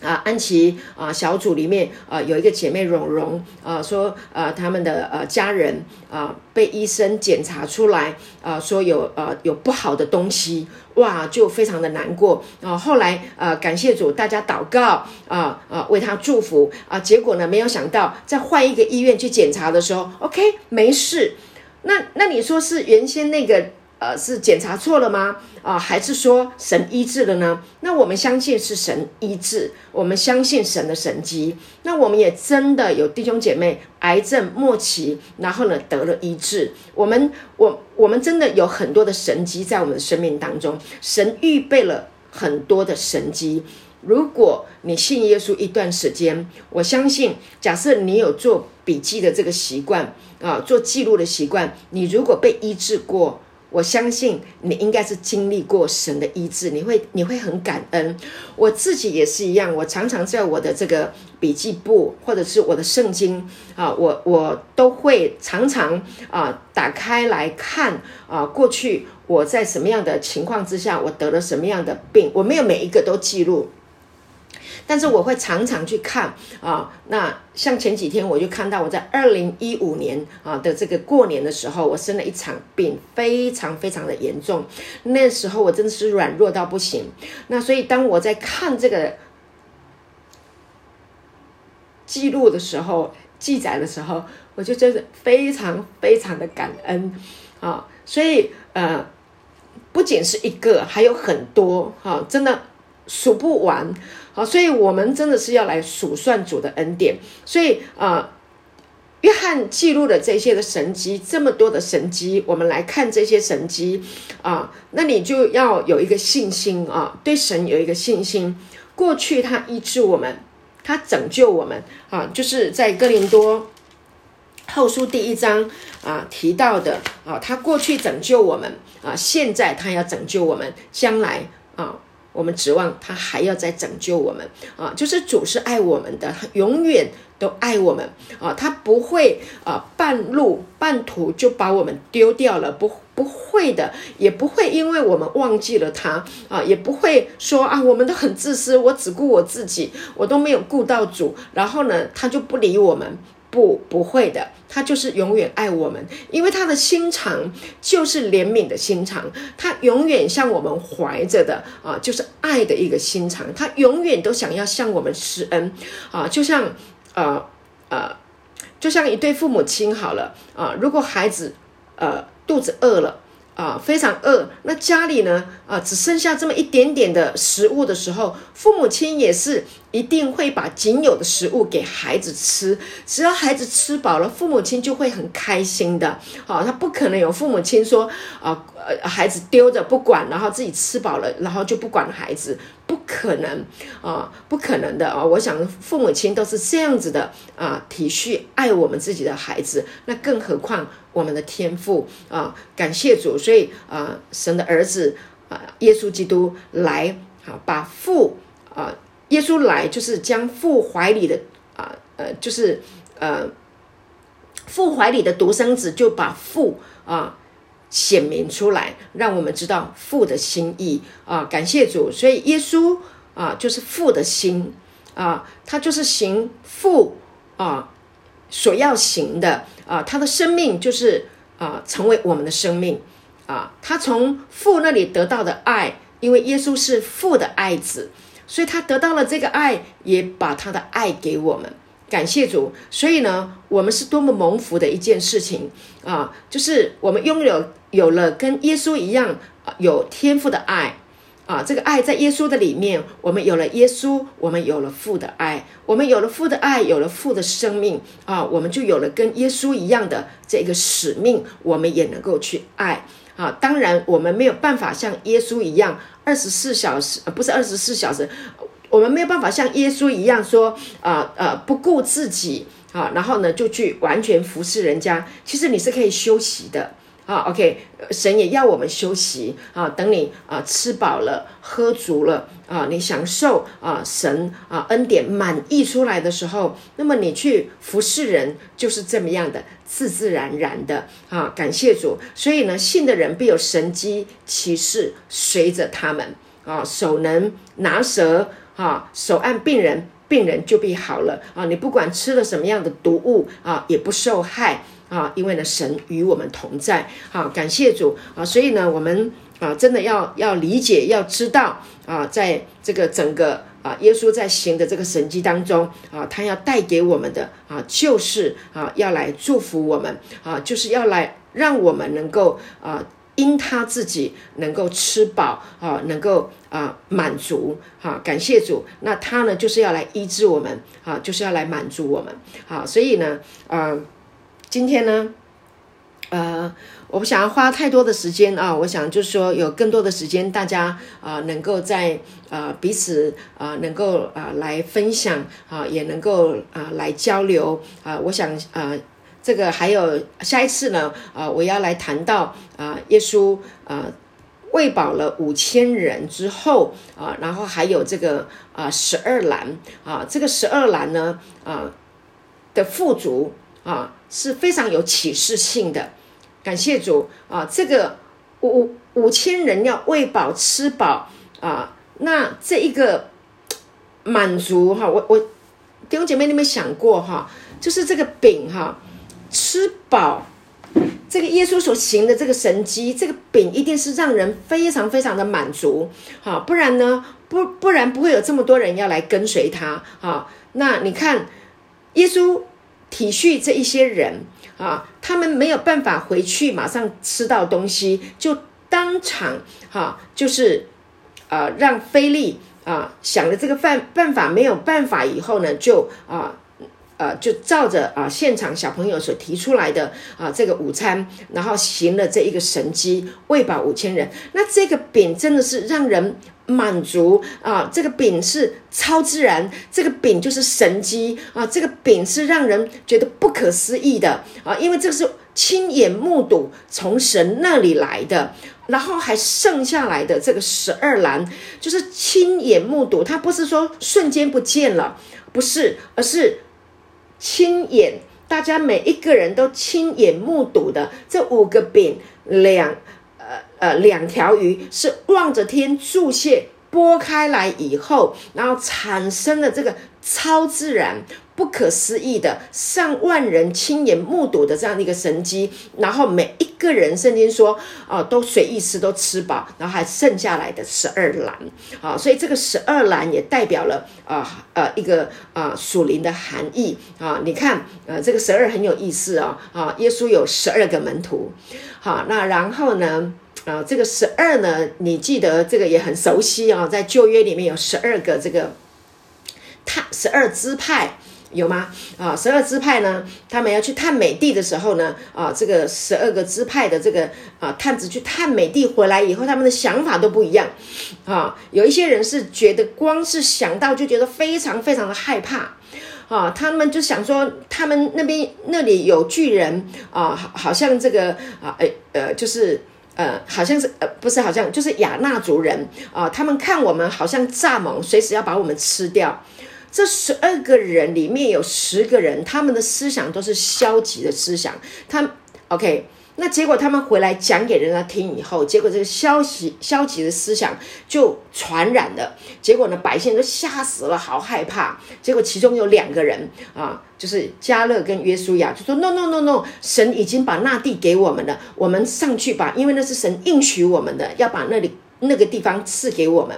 啊，安琪啊，小组里面啊，有一个姐妹蓉蓉啊，说啊，他们的呃家人啊，被医生检查出来啊，说有呃有不好的东西，哇，就非常的难过啊。后来呃，感谢主，大家祷告啊啊，为他祝福啊。结果呢，没有想到在换一个医院去检查的时候，OK，没事。那那你说是原先那个？呃，是检查错了吗？啊，还是说神医治了呢？那我们相信是神医治，我们相信神的神迹。那我们也真的有弟兄姐妹癌症末期，然后呢得了医治。我们我我们真的有很多的神迹在我们的生命当中，神预备了很多的神迹。如果你信耶稣一段时间，我相信，假设你有做笔记的这个习惯啊，做记录的习惯，你如果被医治过。我相信你应该是经历过神的医治，你会你会很感恩。我自己也是一样，我常常在我的这个笔记簿或者是我的圣经啊，我我都会常常啊打开来看啊，过去我在什么样的情况之下，我得了什么样的病，我没有每一个都记录。但是我会常常去看啊，那像前几天我就看到我在二零一五年啊的这个过年的时候，我生了一场病，非常非常的严重。那时候我真的是软弱到不行。那所以当我在看这个记录的时候，记载的时候，我就真的非常非常的感恩啊。所以呃，不仅是一个，还有很多哈，真的数不完。好，所以我们真的是要来数算主的恩典。所以啊，约翰记录的这些的神迹，这么多的神迹，我们来看这些神迹啊，那你就要有一个信心啊，对神有一个信心。过去他医治我们，他拯救我们啊，就是在哥林多后书第一章啊提到的啊，他过去拯救我们啊，现在他要拯救我们，将来啊。我们指望他还要再拯救我们啊！就是主是爱我们的，永远都爱我们啊！他不会啊半路半途就把我们丢掉了，不不会的，也不会因为我们忘记了他啊，也不会说啊我们都很自私，我只顾我自己，我都没有顾到主，然后呢他就不理我们。不，不会的，他就是永远爱我们，因为他的心肠就是怜悯的心肠，他永远向我们怀着的啊，就是爱的一个心肠，他永远都想要向我们施恩啊，就像呃呃，就像一对父母亲好了啊，如果孩子呃肚子饿了。啊，非常饿。那家里呢？啊，只剩下这么一点点的食物的时候，父母亲也是一定会把仅有的食物给孩子吃。只要孩子吃饱了，父母亲就会很开心的。好，他不可能有父母亲说啊，呃，孩子丢着不管，然后自己吃饱了，然后就不管孩子，不可能啊，不可能的啊。我想父母亲都是这样子的啊，体恤爱我们自己的孩子，那更何况。我们的天赋啊，感谢主，所以啊，神的儿子啊，耶稣基督来啊，把父啊，耶稣来就是将父怀里的啊呃，就是呃，父怀里的独生子就把父啊显明出来，让我们知道父的心意啊，感谢主，所以耶稣啊，就是父的心啊，他就是行父啊。所要行的啊，他的生命就是啊，成为我们的生命啊。他从父那里得到的爱，因为耶稣是父的爱子，所以他得到了这个爱，也把他的爱给我们。感谢主。所以呢，我们是多么蒙福的一件事情啊！就是我们拥有有了跟耶稣一样啊有天赋的爱。啊，这个爱在耶稣的里面，我们有了耶稣，我们有了父的爱，我们有了父的爱，有了父的生命啊，我们就有了跟耶稣一样的这个使命，我们也能够去爱啊。当然，我们没有办法像耶稣一样二十四小时，不是二十四小时，我们没有办法像耶稣一样说啊呃不顾自己啊，然后呢就去完全服侍人家。其实你是可以休息的。啊，OK，神也要我们休息啊。等你啊吃饱了、喝足了啊，你享受啊神啊恩典满溢出来的时候，那么你去服侍人就是这么样的自自然然的啊。感谢主，所以呢，信的人必有神机骑士随着他们啊，手能拿蛇啊，手按病人，病人就必好了啊。你不管吃了什么样的毒物啊，也不受害。啊，因为呢，神与我们同在，好，感谢主啊，所以呢，我们啊，真的要要理解，要知道啊，在这个整个啊，耶稣在行的这个神迹当中啊，他要带给我们的啊，就是啊，要来祝福我们啊，就是要来让我们能够啊，因他自己能够吃饱啊，能够啊满足哈，感谢主，那他呢，就是要来医治我们啊，就是要来满足我们好，所以呢，啊。今天呢，呃，我不想要花太多的时间啊，我想就是说有更多的时间，大家啊能够在啊彼此啊能够啊来分享啊，也能够啊来交流啊，我想啊这个还有下一次呢，啊，我要来谈到啊，耶稣啊喂饱了五千人之后啊，然后还有这个啊十二篮啊，这个十二篮呢啊的富足啊是非常有启示性的。感谢主啊，这个五五千人要喂饱吃饱啊，那这一个满足哈，我我弟兄姐妹，你们想过哈，就是这个饼哈。吃饱，这个耶稣所行的这个神迹，这个饼一定是让人非常非常的满足，好，不然呢，不不然不会有这么多人要来跟随他，好，那你看，耶稣体恤这一些人啊，他们没有办法回去马上吃到东西，就当场哈，就是啊，让菲利啊想了这个办办法没有办法以后呢，就啊。呃，就照着啊，现场小朋友所提出来的啊，这个午餐，然后行了这一个神机，喂饱五千人。那这个饼真的是让人满足啊！这个饼是超自然，这个饼就是神机啊！这个饼是让人觉得不可思议的啊！因为这个是亲眼目睹从神那里来的，然后还剩下来的这个十二篮，就是亲眼目睹，它不是说瞬间不见了，不是，而是。亲眼，大家每一个人都亲眼目睹的这五个饼，两呃呃两条鱼是望着天注泻拨开来以后，然后产生的这个超自然。不可思议的上万人亲眼目睹的这样的一个神迹，然后每一个人圣经说啊，都随意吃，都吃饱，然后还剩下来的十二篮啊，所以这个十二篮也代表了啊呃一个啊属灵的含义啊。你看呃这个十二很有意思啊啊，耶稣有十二个门徒，好，那然后呢啊这个十二呢，你记得这个也很熟悉啊，在旧约里面有十二个这个他十二支派。有吗？啊，十二支派呢？他们要去探美地的时候呢？啊，这个十二个支派的这个啊探子去探美地回来以后，他们的想法都不一样。啊，有一些人是觉得光是想到就觉得非常非常的害怕。啊，他们就想说，他们那边那里有巨人啊，好，好像这个啊，呃，呃，就是呃，好像是呃，不是，好像就是亚纳族人啊，他们看我们好像蚱蜢，随时要把我们吃掉。这十二个人里面有十个人，他们的思想都是消极的思想。他 OK，那结果他们回来讲给人家听以后，结果这个消极消极的思想就传染了。结果呢，百姓都吓死了，好害怕。结果其中有两个人啊，就是加勒跟约书亚，就说 No No No No，神已经把那地给我们了，我们上去吧，因为那是神应许我们的，要把那里。那个地方赐给我们，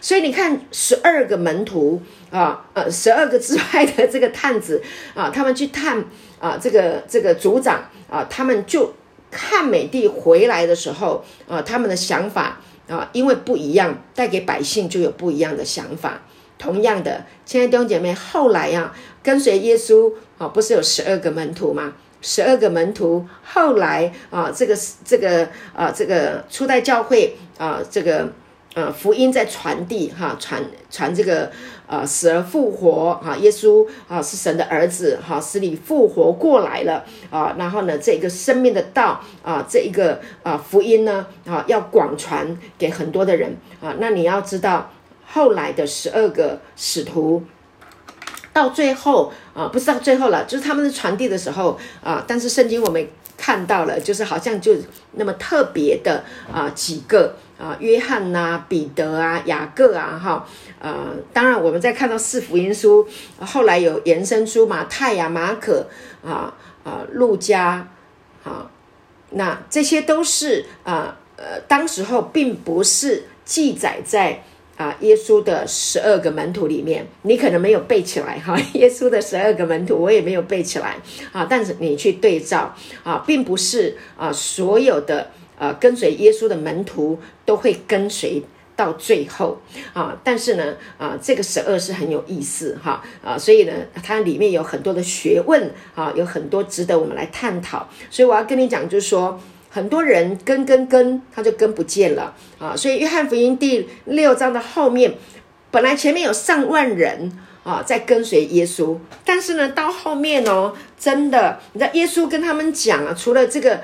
所以你看，十二个门徒啊，呃，十二个之外的这个探子啊，他们去探啊，这个这个族长啊，他们就看美帝回来的时候啊，他们的想法啊，因为不一样，带给百姓就有不一样的想法。同样的，亲爱的弟兄姐妹，后来呀，跟随耶稣啊，不是有十二个门徒吗？十二个门徒，后来啊，这个这个啊，这个初代教会啊，这个呃福音在传递哈，传传这个呃死而复活哈，耶稣啊是神的儿子哈，使你复活过来了啊，然后呢，这个生命的道啊，这一个啊福音呢啊要广传给很多的人啊，那你要知道后来的十二个使徒。到最后啊，不是到最后了，就是他们的传递的时候啊。但是圣经我们看到了，就是好像就那么特别的啊几个啊，约翰呐、彼得啊、雅各啊，哈，呃，当然我们在看到四福音书，后来有延伸出马太呀、马可啊、啊、路加啊，那这些都是啊呃，当时候并不是记载在。啊，耶稣的十二个门徒里面，你可能没有背起来哈。耶稣的十二个门徒，我也没有背起来啊。但是你去对照啊，并不是啊，所有的呃跟随耶稣的门徒都会跟随到最后啊。但是呢，啊，这个十二是很有意思哈啊，所以呢，它里面有很多的学问啊，有很多值得我们来探讨。所以我要跟你讲，就是说。很多人跟跟跟，他就跟不见了啊！所以约翰福音第六章的后面，本来前面有上万人。啊，在跟随耶稣。但是呢，到后面哦，真的，你知道耶稣跟他们讲啊，除了这个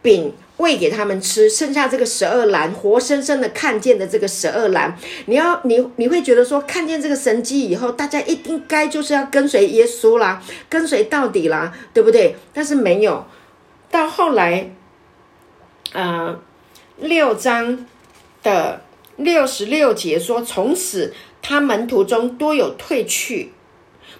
饼喂给他们吃，剩下这个十二篮，活生生的看见的这个十二篮，你要你你会觉得说，看见这个神迹以后，大家一定该就是要跟随耶稣啦，跟随到底啦，对不对？但是没有，到后来，呃，六章的六十六节说，从此。他门徒中多有退去，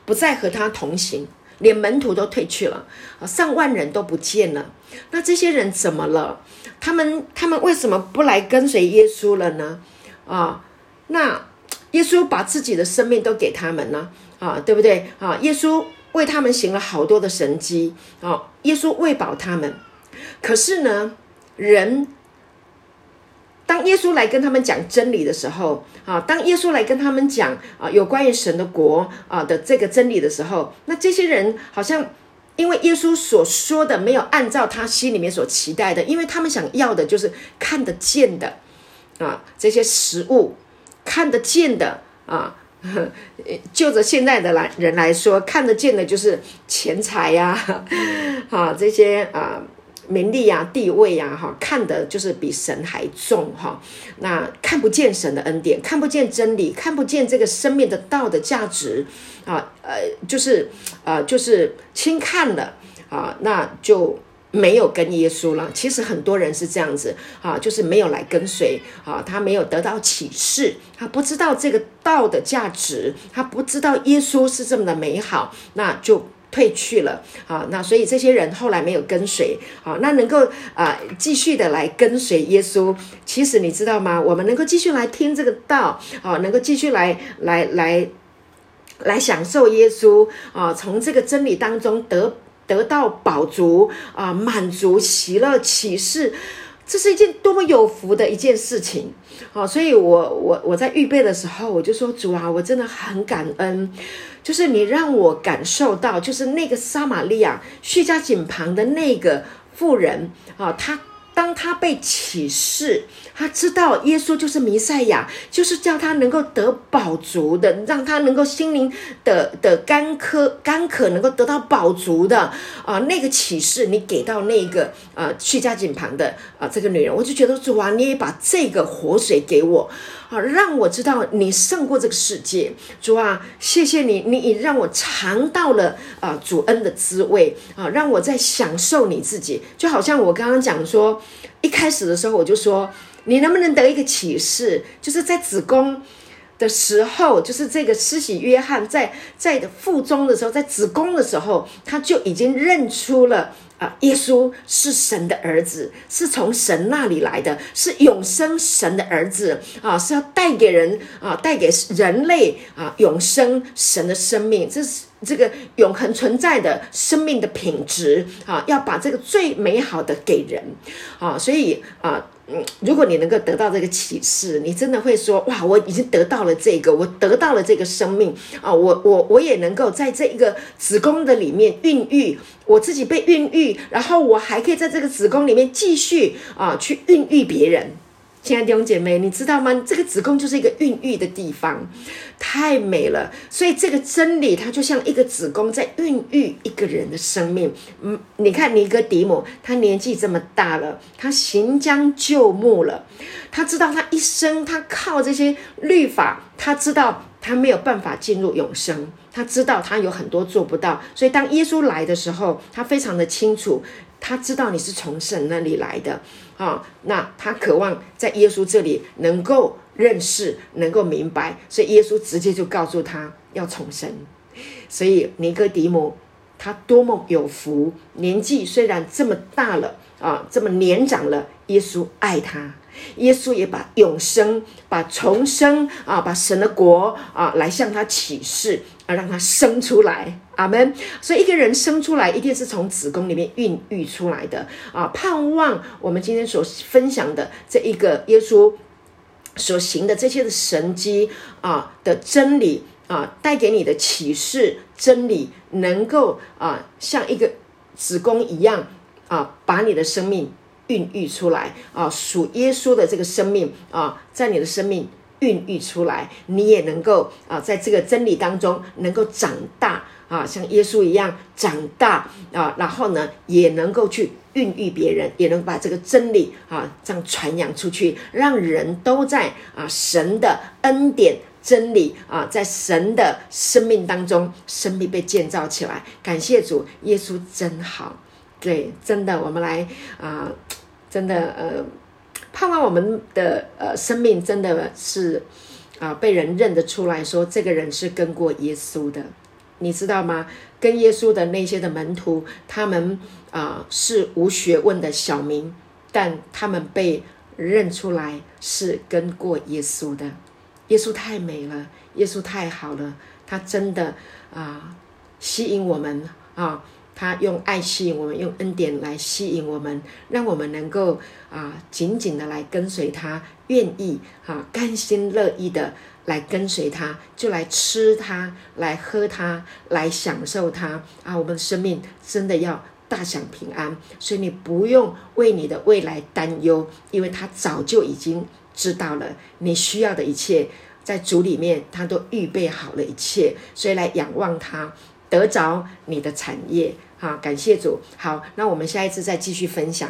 不再和他同行，连门徒都退去了啊！上万人都不见了。那这些人怎么了？他们他们为什么不来跟随耶稣了呢？啊，那耶稣把自己的生命都给他们了啊，对不对啊？耶稣为他们行了好多的神迹啊，耶稣喂饱他们。可是呢，人。当耶稣来跟他们讲真理的时候，啊，当耶稣来跟他们讲啊有关于神的国啊的这个真理的时候，那这些人好像因为耶稣所说的没有按照他心里面所期待的，因为他们想要的就是看得见的啊这些食物，看得见的啊，就着现在的来人来说，看得见的就是钱财呀，啊这些啊。名利呀，地位呀，哈，看的就是比神还重哈。那看不见神的恩典，看不见真理，看不见这个生命的道的价值啊，呃，就是呃，就是轻看了啊，那就没有跟耶稣了。其实很多人是这样子啊，就是没有来跟随啊，他没有得到启示，他不知道这个道的价值，他不知道耶稣是这么的美好，那就。退去了，啊，那所以这些人后来没有跟随，啊，那能够啊继续的来跟随耶稣。其实你知道吗？我们能够继续来听这个道，啊，能够继续来来来来享受耶稣啊，从这个真理当中得得到饱足啊，满足、喜乐、启示，这是一件多么有福的一件事情。啊，所以我我我在预备的时候，我就说主啊，我真的很感恩。就是你让我感受到，就是那个撒玛利亚叙加井旁的那个妇人啊，她当她被启示，她知道耶稣就是弥赛亚，就是叫她能够得饱足的，让她能够心灵的的干渴干渴能够得到饱足的啊，那个启示你给到那个啊叙加井旁的啊这个女人，我就觉得主啊，你也把这个活水给我。啊，让我知道你胜过这个世界，主啊，谢谢你，你已让我尝到了啊主恩的滋味。啊，让我在享受你自己，就好像我刚刚讲说，一开始的时候我就说，你能不能得一个启示，就是在子宫的时候，就是这个施洗约翰在在腹中的时候，在子宫的时候，他就已经认出了。啊，耶稣是神的儿子，是从神那里来的，是永生神的儿子啊，是要带给人啊，带给人类啊，永生神的生命，这是这个永恒存在的生命的品质啊，要把这个最美好的给人啊，所以啊。嗯，如果你能够得到这个启示，你真的会说哇，我已经得到了这个，我得到了这个生命啊，我我我也能够在这一个子宫的里面孕育我自己被孕育，然后我还可以在这个子宫里面继续啊去孕育别人。亲爱的弟兄姐妹，你知道吗？这个子宫就是一个孕育的地方，太美了。所以这个真理，它就像一个子宫在孕育一个人的生命。嗯，你看尼哥底母，他年纪这么大了，他行将就木了。他知道他一生，他靠这些律法，他知道他没有办法进入永生。他知道他有很多做不到。所以当耶稣来的时候，他非常的清楚，他知道你是从神那里来的。啊，那他渴望在耶稣这里能够认识，能够明白，所以耶稣直接就告诉他要重生。所以尼哥底母他多么有福，年纪虽然这么大了啊，这么年长了，耶稣爱他，耶稣也把永生、把重生啊，把神的国啊来向他启示。啊，让他生出来，阿门。所以一个人生出来，一定是从子宫里面孕育出来的啊。盼望我们今天所分享的这一个耶稣所行的这些的神迹啊的真理啊，带给你的启示真理，能够啊像一个子宫一样啊，把你的生命孕育出来啊，属耶稣的这个生命啊，在你的生命。孕育出来，你也能够啊，在这个真理当中能够长大啊，像耶稣一样长大啊，然后呢，也能够去孕育别人，也能把这个真理啊这样传扬出去，让人都在啊神的恩典。真理啊，在神的生命当中，生命被建造起来。感谢主，耶稣真好。对，真的，我们来啊，真的呃，盼望我们的呃生命真的是啊被人认得出来，说这个人是跟过耶稣的。你知道吗？跟耶稣的那些的门徒，他们啊是无学问的小民，但他们被认出来是跟过耶稣的。耶稣太美了，耶稣太好了，他真的啊吸引我们啊，他用爱吸引我们，用恩典来吸引我们，让我们能够啊紧紧的来跟随他，愿意啊甘心乐意的来跟随他，就来吃他，来喝他，来享受他啊！我们的生命真的要大享平安，所以你不用为你的未来担忧，因为他早就已经。知道了你需要的一切，在主里面，他都预备好了一切，所以来仰望他，得着你的产业。好，感谢主。好，那我们下一次再继续分享。